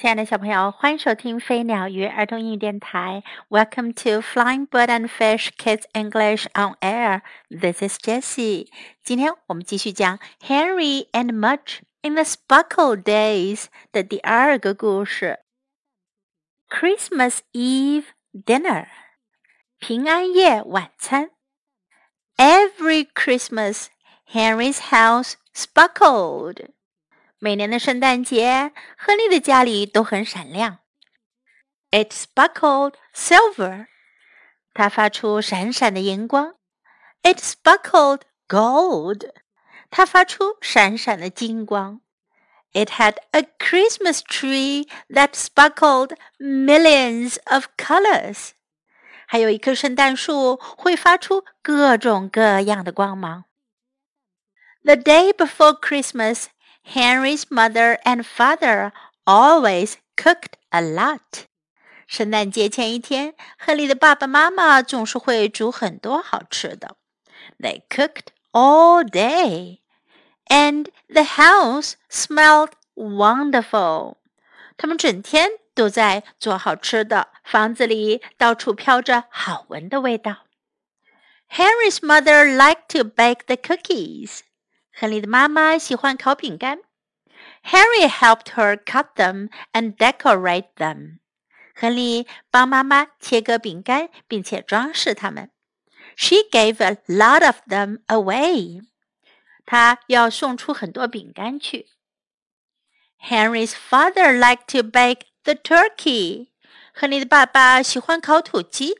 亲爱的小朋友，欢迎收听飞鸟与儿童英语电台。Welcome to Flying Bird and Fish Kids English on Air. This is Jessie. 今天我们继续讲 and Mudge in the Sparkle Days 的第二个故事：Christmas Eve Dinner，平安夜晚餐。Every Christmas, Henry's house sparkled. 每年的圣诞节，亨利的家里都很闪亮。It sparkled silver，它发出闪闪的荧光。It sparkled gold，它发出闪闪的金光。It had a Christmas tree that sparkled millions of colors，还有一棵圣诞树会发出各种各样的光芒。The day before Christmas. Henry's mother and father always cooked a lot. 圣诞节前一天，亨利的爸爸妈妈总是会煮很多好吃的。They cooked all day, and the house smelled wonderful. 他们整天都在做好吃的，房子里到处飘着好闻的味道。Henry's mother liked to bake the cookies. 亨利的妈妈喜欢烤饼干。Harry helped her cut them and decorate them. 亨利帮妈妈切割饼干，并且装饰它们。She gave a lot of them away. 她要送出很多饼干去。Henry's father liked to bake the turkey. 亨利的爸爸喜欢烤土鸡。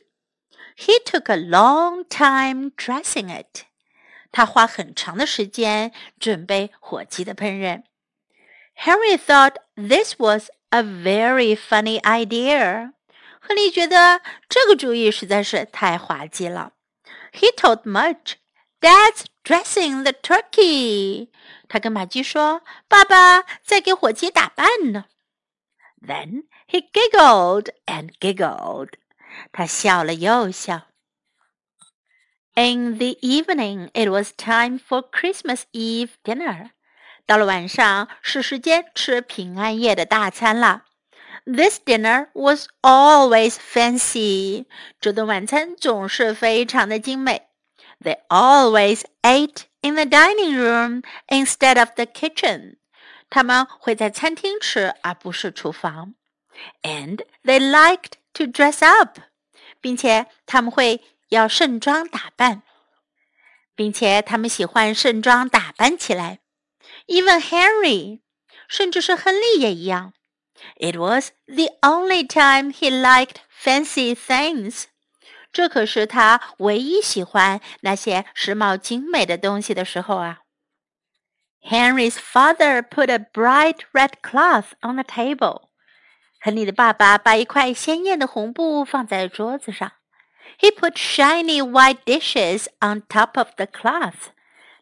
He took a long time dressing it. 他花很长的时间准备火鸡的烹饪。Harry thought this was a very funny idea. 亨利觉得这个主意实在是太滑稽了。He told Mudge, "Dad's dressing the turkey." 他跟马基说：“爸爸在给火鸡打扮呢。” Then he giggled and giggled. 他笑了又笑。in the evening, it was time for Christmas Eve dinner. 到了晚上，是时间吃平安夜的大餐了。This dinner was always fancy. 这顿晚餐总是非常的精美。They always ate in the dining room instead of the kitchen. 他们会在餐厅吃，而不是厨房。And they liked to dress up. 并且他们会 要盛装打扮，并且他们喜欢盛装打扮起来。Even Henry，甚至是亨利也一样。It was the only time he liked fancy things。这可是他唯一喜欢那些时髦精美的东西的时候啊。Henry's father put a bright red cloth on the table。亨利的爸爸把一块鲜艳的红布放在桌子上。he put shiny white dishes on top of the cloth.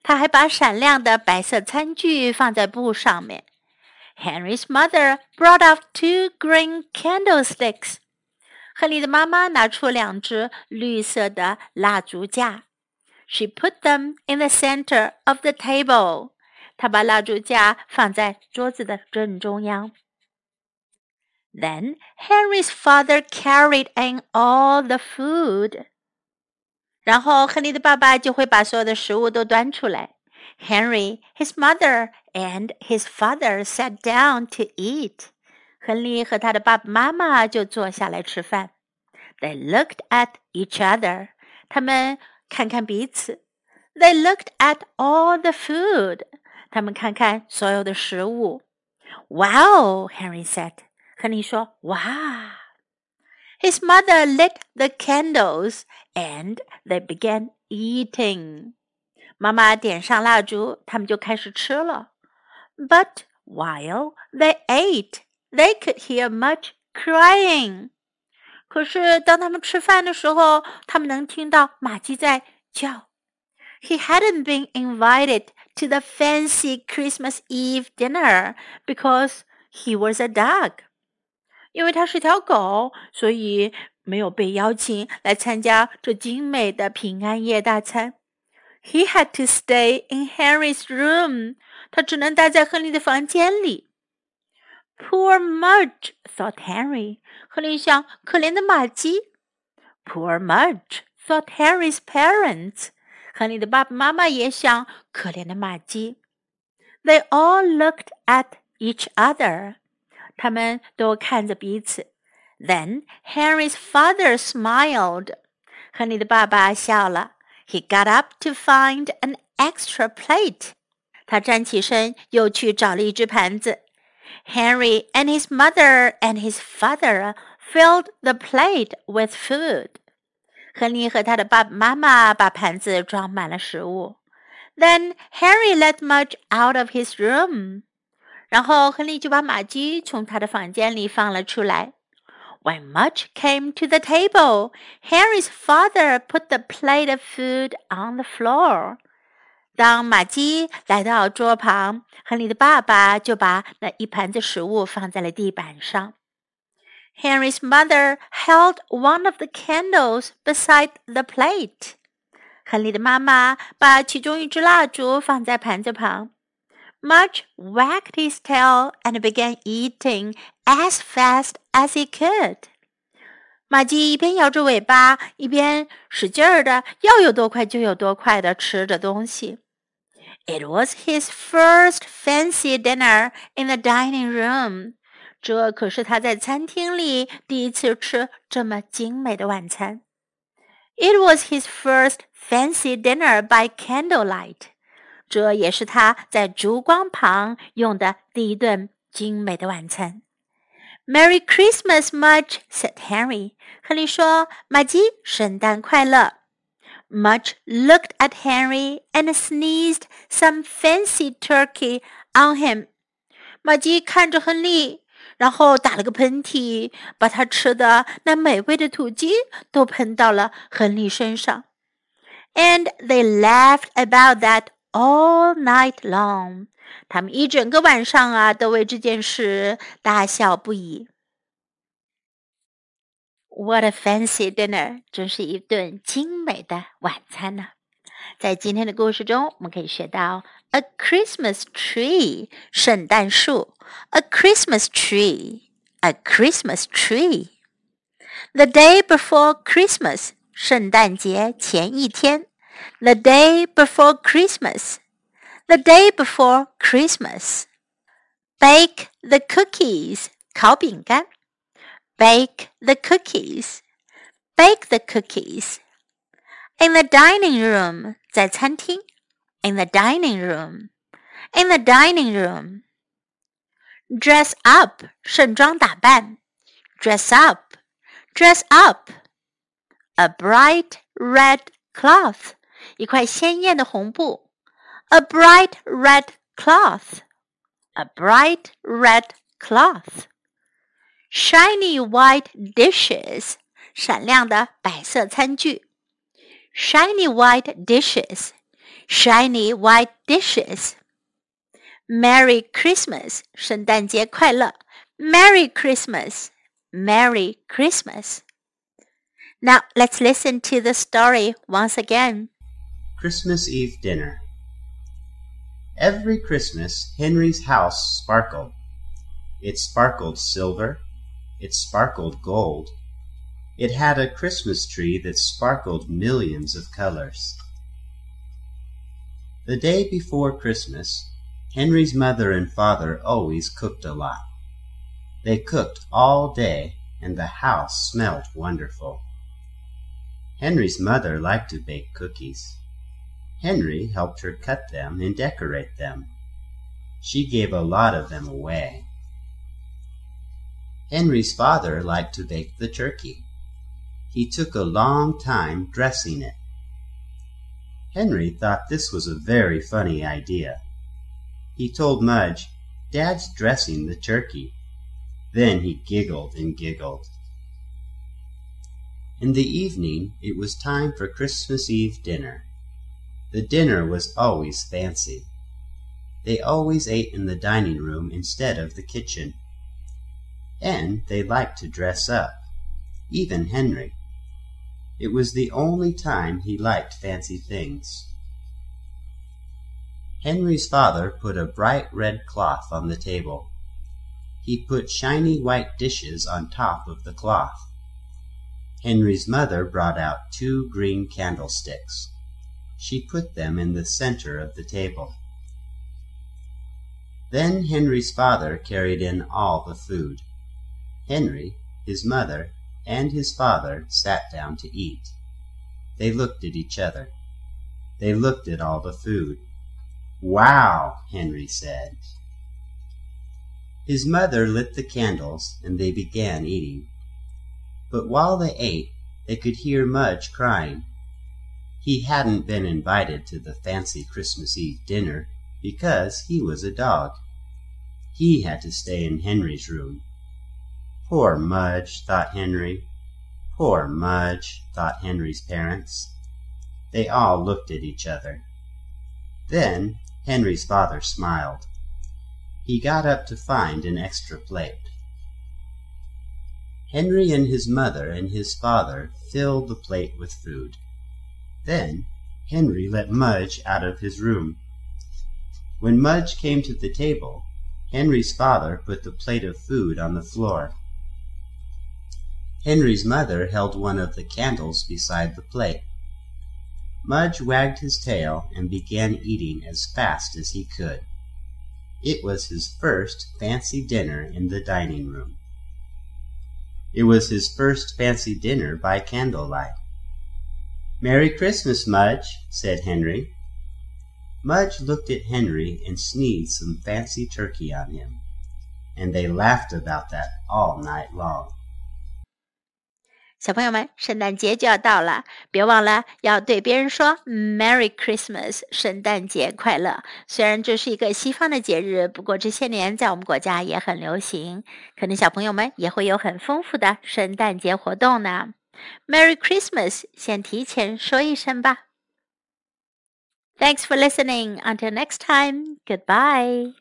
他还把闪亮的白色餐具放在布上面。Henry's mother brought out two green candlesticks. 亨利的妈妈拿出两只绿色的蜡烛架。She put them in the center of the table. 她把蜡烛架放在桌子的正中央。 then Henry's father carried in all the food. 然后亨利的爸爸就会把所有的食物都端出来。Henry, his mother, and his father sat down to eat. 亨利和他的爸爸妈妈就坐下来吃饭。They looked at each other. 他们看看彼此。They looked at all the food. 他们看看所有的食物。Wow, Henry said. 肯尼说：“哇！” His mother lit the candles and they began eating. 妈妈点上蜡烛，他们就开始吃了。But while they ate, they could hear Mudge crying. 可是当他们吃饭的时候，他们能听到玛姬在叫。He hadn't been invited to the fancy Christmas Eve dinner because he was a dog. 因为它是条狗，所以没有被邀请来参加这精美的平安夜大餐。He had to stay in Henry's room。他只能待在亨利的房间里。Poor Mudge, thought Henry. 亨利想，可怜的玛姬。Poor Mudge, thought Henry's parents. 亨利的爸爸妈妈也想，可怜的玛姬。They all looked at each other. 他们都看着彼此。Then Henry's father smiled. 亨利的爸爸笑了。He got up to find an extra plate. 他站起身，又去找了一只盘子。Henry and his mother and his father filled the plate with food. 亨利和他的爸爸妈妈把盘子装满了食物。Then Henry let Mudge out of his room. 然后亨利就把玛姬从他的房间里放了出来。When Much came to the table, Henry's father put the plate of food on the floor. 当玛姬来到桌旁，亨利的爸爸就把那一盘子食物放在了地板上。Henry's mother held one of the candles beside the plate. 亨利的妈妈把其中一支蜡烛放在盘子旁。Mudge wagged his tail and began eating as fast as he could. 玛姬一边摇着尾巴，一边使劲儿的要有多快就有多快的吃着东西。it was his first fancy dinner in the dining room. 这可是他在餐厅里第一次吃这么精美的晚餐。It was his first fancy dinner by candlelight. 这也是他在烛光旁用的第一顿精美的晚餐。Merry Christmas, Mudge," said Henry. Henry。亨利说：“麦基，圣诞快乐。” Mudge looked at Henry and sneezed some fancy turkey on him. 马吉看着亨利，然后打了个喷嚏，把他吃的那美味的土鸡都喷到了亨利身上。And they laughed about that all night long. 他们一整个晚上啊，都为这件事大笑不已。What a fancy dinner！真是一顿精美的晚餐呢。在今天的故事中，我们可以学到 a Christmas tree，圣诞树；a Christmas tree，a Christmas tree。The day before Christmas，圣诞节前一天 ；the day before Christmas，the day before Christmas。Bake the cookies，烤饼干。Bake the cookies. Bake the cookies. In the dining room, 在餐厅. In the dining room. In the dining room. Dress up, 盛装打扮. Dress up. Dress up. A bright red cloth, 一块鲜艳的红布. A bright red cloth. A bright red cloth shiny white dishes，闪亮的白色餐具。Shiny white dishes, shiny white dishes. Merry Christmas，圣诞节快乐。Merry Christmas, Merry Christmas. Now let's listen to the story once again. Christmas Eve dinner. Every Christmas, Henry's house sparkled. It sparkled silver, it sparkled gold. It had a Christmas tree that sparkled millions of colors. The day before Christmas, Henry's mother and father always cooked a lot. They cooked all day, and the house smelled wonderful. Henry's mother liked to bake cookies. Henry helped her cut them and decorate them. She gave a lot of them away. Henry's father liked to bake the turkey. He took a long time dressing it. Henry thought this was a very funny idea. He told Mudge, Dad's dressing the turkey. Then he giggled and giggled. In the evening it was time for Christmas Eve dinner. The dinner was always fancy. They always ate in the dining room instead of the kitchen and they liked to dress up, even Henry. It was the only time he liked fancy things. Henry's father put a bright red cloth on the table. he put shiny white dishes on top of the cloth. Henry's mother brought out two green candlesticks. She put them in the center of the table. Then Henry's father carried in all the food. Henry, his mother, and his father sat down to eat. They looked at each other. They looked at all the food. Wow, Henry said. His mother lit the candles and they began eating. But while they ate, they could hear Mudge crying. He hadn't been invited to the fancy Christmas Eve dinner because he was a dog. He had to stay in Henry's room. Poor Mudge, thought Henry. Poor Mudge, thought Henry's parents. They all looked at each other. Then Henry's father smiled. He got up to find an extra plate. Henry and his mother and his father filled the plate with food. Then Henry let Mudge out of his room. When Mudge came to the table, Henry's father put the plate of food on the floor. Henry's mother held one of the candles beside the plate. Mudge wagged his tail and began eating as fast as he could. It was his first fancy dinner in the dining room. It was his first fancy dinner by candlelight. Merry Christmas, Mudge, said Henry. Mudge looked at Henry and sneezed some fancy turkey on him, and they laughed about that all night long. 小朋友们，圣诞节就要到了，别忘了要对别人说 “Merry Christmas”，圣诞节快乐。虽然这是一个西方的节日，不过这些年在我们国家也很流行，可能小朋友们也会有很丰富的圣诞节活动呢。 Merry Christmas，先提前说一声吧。Thanks for listening. Until next time, goodbye.